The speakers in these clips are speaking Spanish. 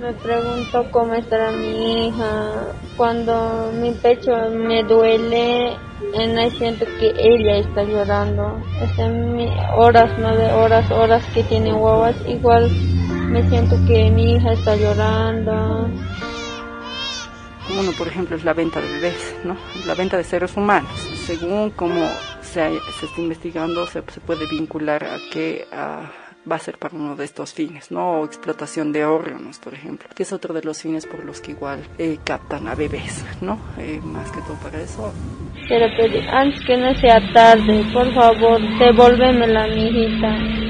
Me pregunto cómo estará mi hija. Cuando mi pecho me duele, en siento que ella está llorando. Es en horas, nueve horas, horas que tiene guaguas, igual me siento que mi hija está llorando. Uno, por ejemplo, es la venta de bebés, ¿no? La venta de seres humanos. Según cómo se, se está investigando, se, se, puede vincular a que va a ser para uno de estos fines, ¿no? O explotación de órganos, por ejemplo, que es otro de los fines por los que igual eh, captan a bebés, ¿no? Eh, más que todo para eso. Pero antes que no sea tarde, por favor, devuélvemela, mi hijita.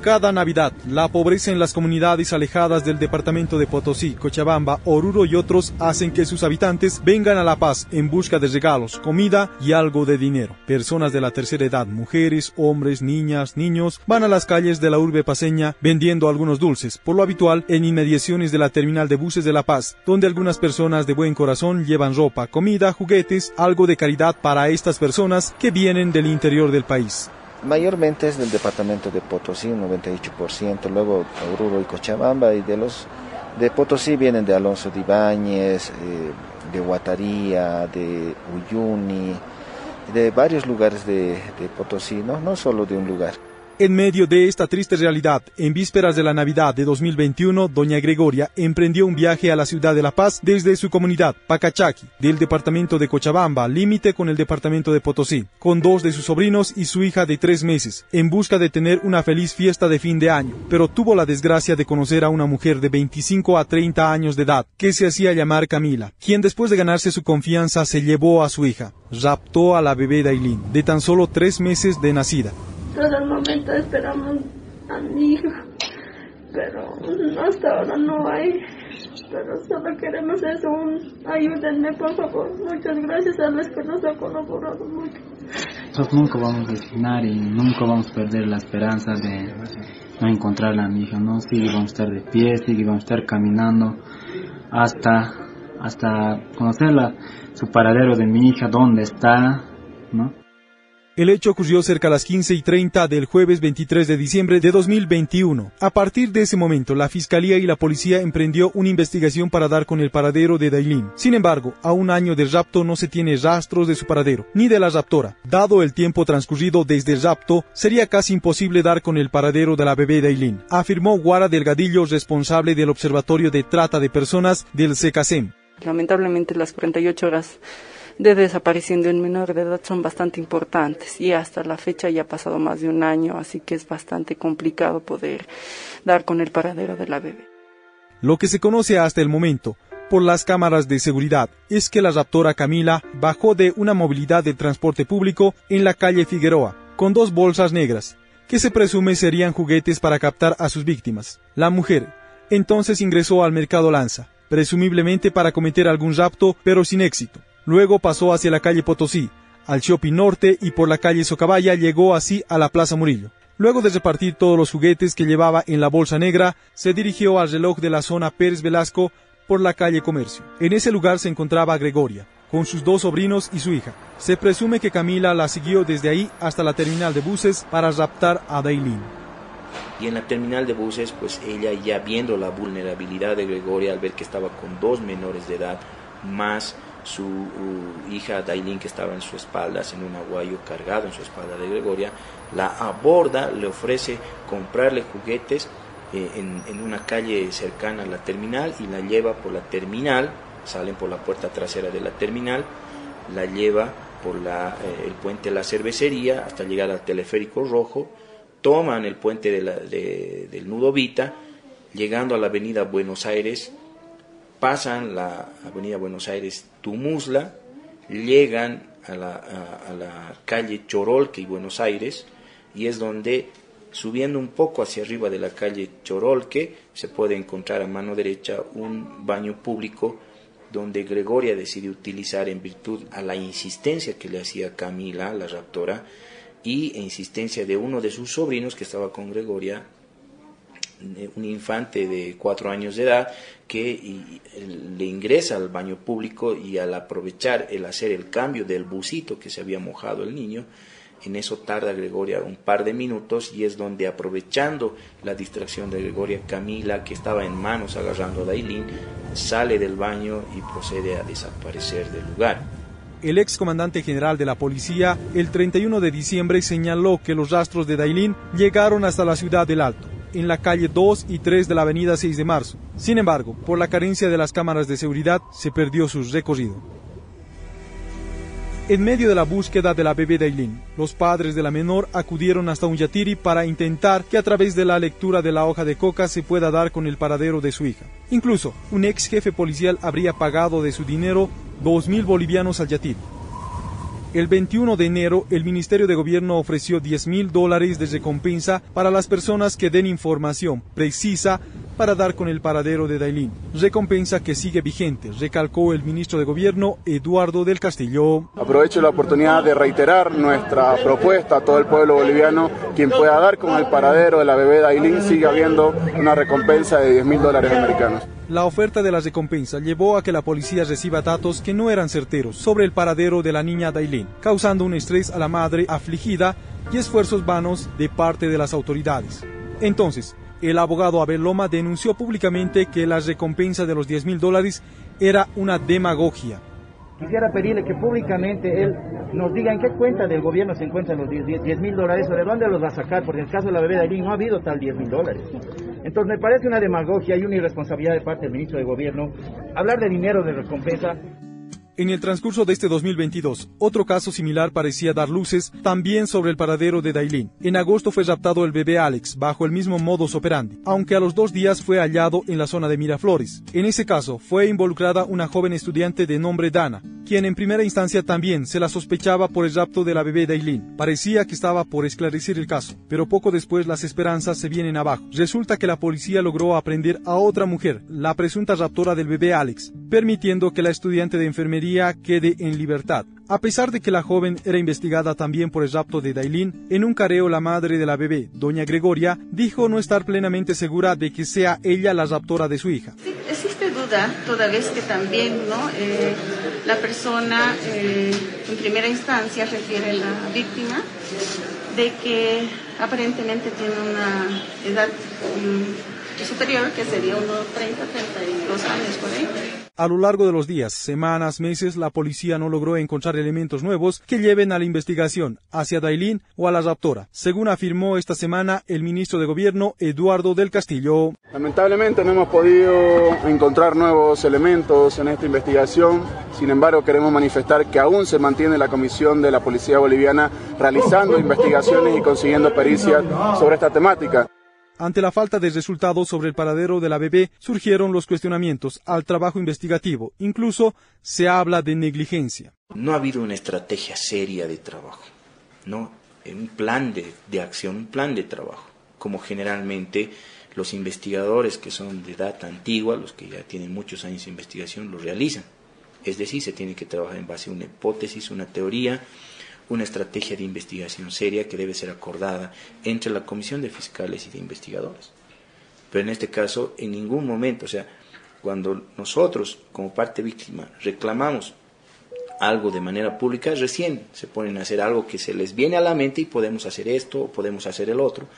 Cada Navidad, la pobreza en las comunidades alejadas del departamento de Potosí, Cochabamba, Oruro y otros hacen que sus habitantes vengan a La Paz en busca de regalos, comida y algo de dinero. Personas de la tercera edad, mujeres, hombres, niñas, niños, van a las calles de la urbe paseña vendiendo algunos dulces, por lo habitual en inmediaciones de la terminal de buses de La Paz, donde algunas personas de buen corazón llevan ropa, comida, juguetes, algo de caridad para estas personas que vienen del interior del país. Mayormente es del departamento de Potosí, un 98%, luego Oruro y Cochabamba, y de los de Potosí vienen de Alonso de Ibáñez, eh, de Guataría, de Uyuni, de varios lugares de, de Potosí, ¿no? no solo de un lugar. En medio de esta triste realidad, en vísperas de la Navidad de 2021, doña Gregoria emprendió un viaje a la ciudad de La Paz desde su comunidad, Pacachaqui, del departamento de Cochabamba, límite con el departamento de Potosí, con dos de sus sobrinos y su hija de tres meses, en busca de tener una feliz fiesta de fin de año, pero tuvo la desgracia de conocer a una mujer de 25 a 30 años de edad, que se hacía llamar Camila, quien después de ganarse su confianza se llevó a su hija, raptó a la bebé Dailin, de tan solo tres meses de nacida, todo el momento esperamos a mi hija, pero hasta ahora no hay. Pero solo queremos eso, ayúdenme por favor. Muchas gracias a los que nos han colaborado mucho. Nosotros nunca vamos a resignar y nunca vamos a perder la esperanza de no encontrar a mi hija, ¿no? Sí, vamos a estar de pie, sí, vamos a estar caminando hasta, hasta conocer su paradero de mi hija, dónde está, ¿no? El hecho ocurrió cerca a las 15 y 30 del jueves 23 de diciembre de 2021. A partir de ese momento, la Fiscalía y la Policía emprendió una investigación para dar con el paradero de Dailin. Sin embargo, a un año del rapto no se tiene rastros de su paradero, ni de la raptora. Dado el tiempo transcurrido desde el rapto, sería casi imposible dar con el paradero de la bebé Dailin, afirmó Guara Delgadillo, responsable del Observatorio de Trata de Personas del CECASEM. Lamentablemente las 48 horas de desaparición de un menor de edad son bastante importantes y hasta la fecha ya ha pasado más de un año, así que es bastante complicado poder dar con el paradero de la bebé. Lo que se conoce hasta el momento por las cámaras de seguridad es que la raptora Camila bajó de una movilidad de transporte público en la calle Figueroa con dos bolsas negras, que se presume serían juguetes para captar a sus víctimas. La mujer entonces ingresó al mercado Lanza, presumiblemente para cometer algún rapto, pero sin éxito. Luego pasó hacia la calle Potosí, al Shopping Norte y por la calle Socabaya llegó así a la Plaza Murillo. Luego de repartir todos los juguetes que llevaba en la bolsa negra, se dirigió al reloj de la zona Pérez Velasco por la calle Comercio. En ese lugar se encontraba Gregoria, con sus dos sobrinos y su hija. Se presume que Camila la siguió desde ahí hasta la terminal de buses para raptar a Dailin. Y en la terminal de buses, pues ella ya viendo la vulnerabilidad de Gregoria al ver que estaba con dos menores de edad, más su uh, hija Dailin, que estaba en su espalda, en un aguayo cargado en su espalda de Gregoria, la aborda, le ofrece comprarle juguetes eh, en, una calle cercana a la terminal y la lleva por la terminal, salen por la puerta trasera de la terminal, la lleva por la, eh, el puente de la cervecería hasta llegar al teleférico rojo, toman el puente de del Nudo Vita, llegando a la avenida Buenos Aires, pasan la avenida Buenos Aires Tumusla, llegan a la, a, la calle Chorolque y Buenos Aires, y es donde, subiendo un poco hacia arriba de la calle Chorolque, se puede encontrar a mano derecha un baño público donde Gregoria decide utilizar en virtud a la insistencia que le hacía Camila, la raptora, y e insistencia de uno de sus sobrinos que estaba con Gregoria, un infante de cuatro años de edad que le ingresa al baño público y al aprovechar el hacer el cambio del busito que se había mojado el niño, En eso tarda Gregoria un par de minutos y es donde aprovechando la distracción de Gregoria, Camila, que estaba en manos agarrando a Dailin, sale del baño y procede a desaparecer del lugar. El ex comandante general de la policía, el 31 de diciembre, señaló que los rastros de Dailin llegaron hasta la ciudad del Alto, en la calle 2 y 3 de la avenida 6 de marzo. Sin embargo, por la carencia de las cámaras de seguridad, se perdió su recorrido. En medio de la búsqueda de la bebé Dailin, los padres de la menor acudieron hasta un yatiri para intentar que a través de la lectura de la hoja de coca se pueda dar con el paradero de su hija. Incluso, un ex jefe policial habría pagado de su dinero 2.000 bolivianos al yatiri. El 21 de enero, el Ministerio de Gobierno ofreció 10.000 dólares de recompensa para las personas que den información precisa para dar con el paradero de Dailín. Recompensa que sigue vigente, recalcó el ministro de Gobierno Eduardo del Castillo. Aprovecho la oportunidad de reiterar nuestra propuesta a todo el pueblo boliviano. Quien pueda dar con el paradero de la bebé Dailín sigue habiendo una recompensa de 10 mil dólares americanos. La oferta de la recompensa llevó a que la policía reciba datos que no eran certeros sobre el paradero de la niña Dailin, causando un estrés a la madre afligida y esfuerzos vanos de parte de las autoridades. Entonces, el abogado Abel Loma denunció públicamente que la recompensa de los 10 mil dólares era una demagogia. Quisiera pedirle que públicamente él nos diga en qué cuenta del gobierno se encuentran los 10 mil dólares o de dónde los va a sacar, porque en el caso de la bebé de no ha habido tal 10 mil dólares. Entonces me parece una demagogia y una irresponsabilidad de parte del ministro de Gobierno hablar de dinero de recompensa en el transcurso de este 2022, otro caso similar parecía dar luces también sobre el paradero de Dailin. En agosto fue raptado el bebé Alex bajo el mismo modus operandi, aunque a los dos días fue hallado en la zona de Miraflores. En ese caso fue involucrada una joven estudiante de nombre Dana, quien en primera instancia también se la sospechaba por el rapto de la bebé Dailin. Parecía que estaba por esclarecer el caso, pero poco después las esperanzas se vienen abajo. Resulta que la policía logró aprender a otra mujer, la presunta raptora del bebé Alex, permitiendo que la estudiante de enfermería quede en libertad. A pesar de que la joven era investigada también por el rapto de Dailin, en un careo la madre de la bebé, doña Gregoria, dijo no estar plenamente segura de que sea ella la raptora de su hija. existe duda, toda vez que también ¿no? Eh, la persona eh, en primera instancia refiere a la víctima de que aparentemente tiene una edad mm, superior, que sería unos 30, 32 años por ahí. A lo largo de los días, semanas, meses, la policía no logró encontrar elementos nuevos que lleven a la investigación hacia Dailin o a la raptora, según afirmó esta semana el ministro de Gobierno Eduardo del Castillo. Lamentablemente no hemos podido encontrar nuevos elementos en esta investigación, sin embargo queremos manifestar que aún se mantiene la comisión de la Policía Boliviana realizando investigaciones y consiguiendo pericias sobre esta temática. Ante la falta de resultados sobre el paradero de la bebé, surgieron los cuestionamientos al trabajo investigativo. Incluso se habla de negligencia. No ha habido una estrategia seria de trabajo, no un plan de, de acción, un plan de trabajo, como generalmente los investigadores que son de edad antigua, los que ya tienen muchos años de investigación, lo realizan. Es decir, se tiene que trabajar en base a una hipótesis, una teoría, una estrategia de investigación seria que debe ser acordada entre la Comisión de Fiscales y de Investigadores. Pero en este caso, en ningún momento, o sea, cuando nosotros como parte víctima reclamamos algo de manera pública, recién se ponen a hacer algo que se les viene a la mente y podemos hacer esto o podemos hacer el otro,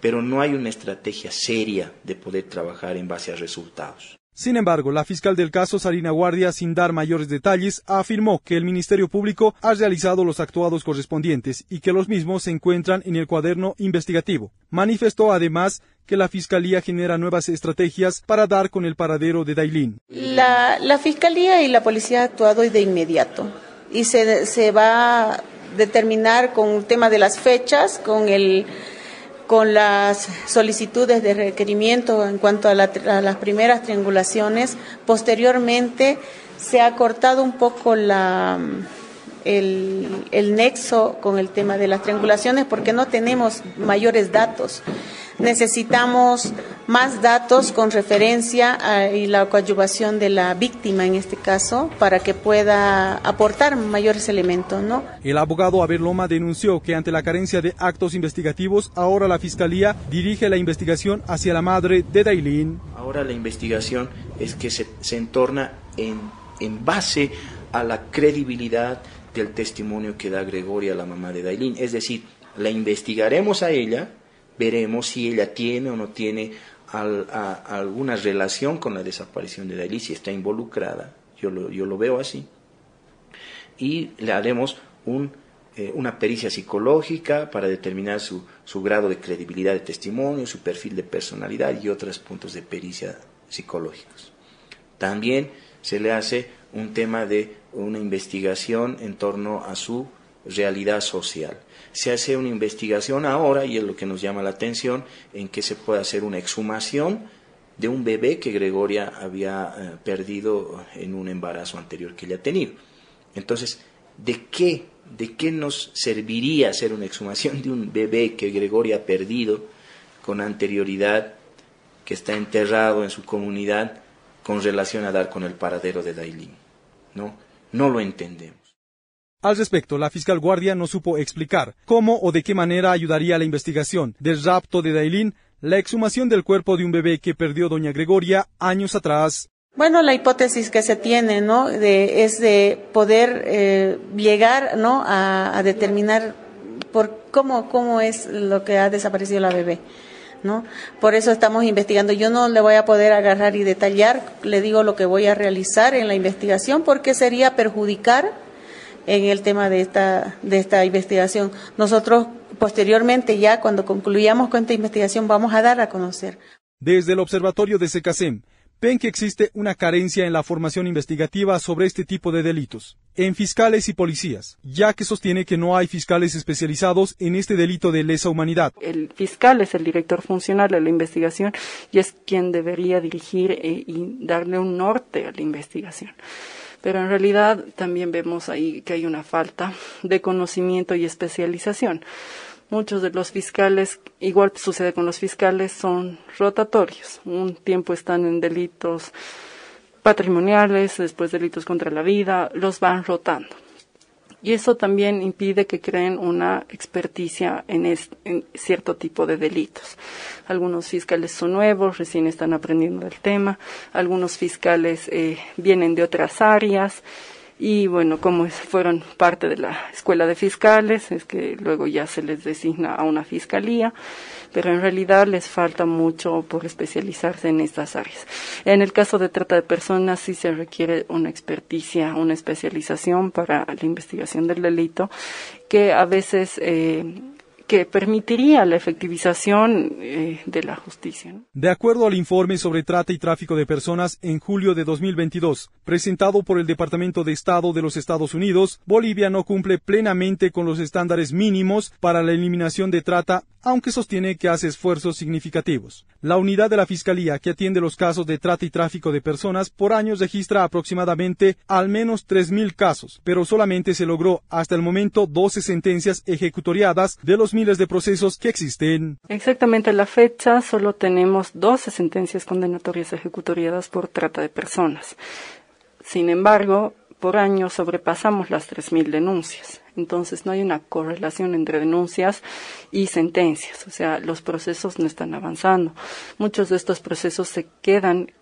pero no hay una estrategia seria de poder trabajar en base a resultados. Sin embargo, la fiscal del caso, Sarina Guardia, sin dar mayores detalles, afirmó que el Ministerio Público ha realizado los actuados correspondientes y que los mismos se encuentran en el cuaderno investigativo. Manifestó además que la Fiscalía genera nuevas estrategias para dar con el paradero de Dailín. La, Fiscalía y la Policía han actuado de inmediato y se, se va a determinar con el tema de las fechas, con el con las solicitudes de requerimiento en cuanto a, las primeras triangulaciones. Posteriormente se ha cortado un poco la, el, el, nexo con el tema de las triangulaciones porque no tenemos mayores datos necesitamos más datos con referencia a, y la coadyuvación de la víctima en este caso para que pueda aportar mayores elementos, ¿no? El abogado Abel Loma denunció que ante la carencia de actos investigativos, ahora la fiscalía dirige la investigación hacia la madre de Dailin. Ahora la investigación es que se, se entorna en, en base a la credibilidad del testimonio que da Gregoria, la mamá de Dailin. Es decir, la investigaremos a ella, veremos si ella tiene o no tiene alguna relación con la desaparición de Dailin, si está involucrada, yo lo, yo lo veo así, y le haremos eh, una pericia psicológica para determinar su, su grado de credibilidad de testimonio, su perfil de personalidad y otros puntos de pericia psicológicos. También se le hace un tema de una investigación en torno a su realidad social. Se hace una investigación ahora, y es lo que nos llama la atención, en que se puede hacer una exhumación de un bebé que Gregoria había eh, perdido en un embarazo anterior que ella ha tenido. Entonces, ¿de qué, ¿de qué nos serviría hacer una exhumación de un bebé que Gregoria ha perdido con anterioridad, que está enterrado en su comunidad, con relación a dar con el paradero de Dailin? No, no lo entendemos. Al respecto, la fiscal guardia no supo explicar cómo o de qué manera ayudaría a la investigación del rapto de Dailin la exhumación del cuerpo de un bebé que perdió doña Gregoria años atrás. Bueno, la hipótesis que se tiene, ¿no? De, es de poder eh, llegar, ¿no? A, a, determinar por cómo, cómo es lo que ha desaparecido la bebé. ¿no? Por eso estamos investigando. Yo no le voy a poder agarrar y detallar, le digo lo que voy a realizar en la investigación porque sería perjudicar en el tema de esta, de esta investigación. Nosotros posteriormente ya cuando concluyamos con esta investigación vamos a dar a conocer. Desde el Observatorio de SECASEM, ven que existe una carencia en la formación investigativa sobre este tipo de delitos, en fiscales y policías, ya que sostiene que no hay fiscales especializados en este delito de lesa humanidad. El fiscal es el director funcional de la investigación y es quien debería dirigir eh, y darle un norte a la investigación pero en realidad también vemos ahí que hay una falta de conocimiento y especialización. Muchos de los fiscales, igual sucede con los fiscales, son rotatorios. Un tiempo están en delitos patrimoniales, después delitos contra la vida, los van rotando. Y eso también impide que creen una experticia en, cierto tipo de delitos. Algunos fiscales son nuevos, recién están aprendiendo del tema. Algunos fiscales eh, vienen de otras áreas y bueno, como fueron parte de la escuela de fiscales, es que luego ya se les designa a una fiscalía, pero en realidad les falta mucho por especializarse en estas áreas. En el caso de trata de personas sí se requiere una experticia, una especialización para la investigación del delito que a veces eh, que permitiría la efectivización eh, de la justicia. De acuerdo al informe sobre trata y tráfico de personas en julio de 2022, presentado por el Departamento de Estado de los Estados Unidos, Bolivia no cumple plenamente con los estándares mínimos para la eliminación de trata, aunque sostiene que hace esfuerzos significativos. La unidad de la Fiscalía que atiende los casos de trata y tráfico de personas por año registra aproximadamente al menos 3.000 casos, pero solamente se logró hasta el momento 12 sentencias ejecutoriadas de los de procesos que existen. Exactamente la fecha solo tenemos 12 sentencias condenatorias ejecutoriadas por trata de personas. Sin embargo, por año sobrepasamos las 3.000 denuncias. Entonces no hay una correlación entre denuncias y sentencias. O sea, los procesos no están avanzando. Muchos de estos procesos se quedan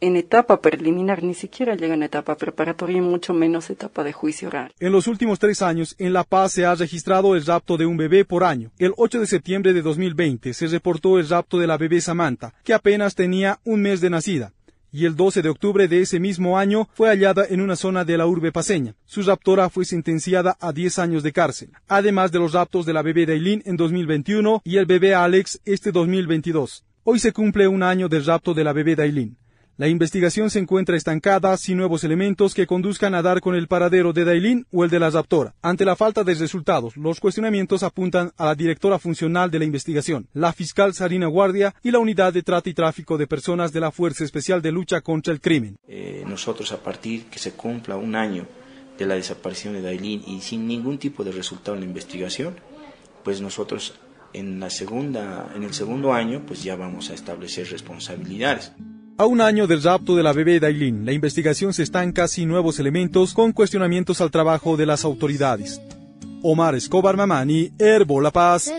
en etapa preliminar, ni siquiera llega en etapa preparatoria y mucho menos etapa de juicio oral. En los últimos tres años, en La Paz se ha registrado el rapto de un bebé por año. El 8 de septiembre de 2020 se reportó el rapto de la bebé Samantha, que apenas tenía un mes de nacida. Y el 12 de octubre de ese mismo año fue hallada en una zona de la urbe paseña. Su raptora fue sentenciada a 10 años de cárcel, además de los raptos de la bebé Dailin en 2021 y el bebé Alex este 2022. Hoy se cumple un año del rapto de la bebé Dailin. La investigación se encuentra estancada sin nuevos elementos que conduzcan a dar con el paradero de Dailin o el de la raptora. Ante la falta de resultados, los cuestionamientos apuntan a la directora funcional de la investigación, la fiscal Sarina Guardia y la unidad de trata y tráfico de personas de la Fuerza Especial de Lucha contra el Crimen. Eh, nosotros, a partir que se cumpla un año de la desaparición de Dailin y sin ningún tipo de resultado en la investigación, pues nosotros en la segunda, en el segundo año, pues ya vamos a establecer responsabilidades. A un año del rapto de la bebé Dailin, la investigación se estanca sin nuevos elementos con cuestionamientos al trabajo de las autoridades. Omar Escobar Mamani, Herbo La Paz.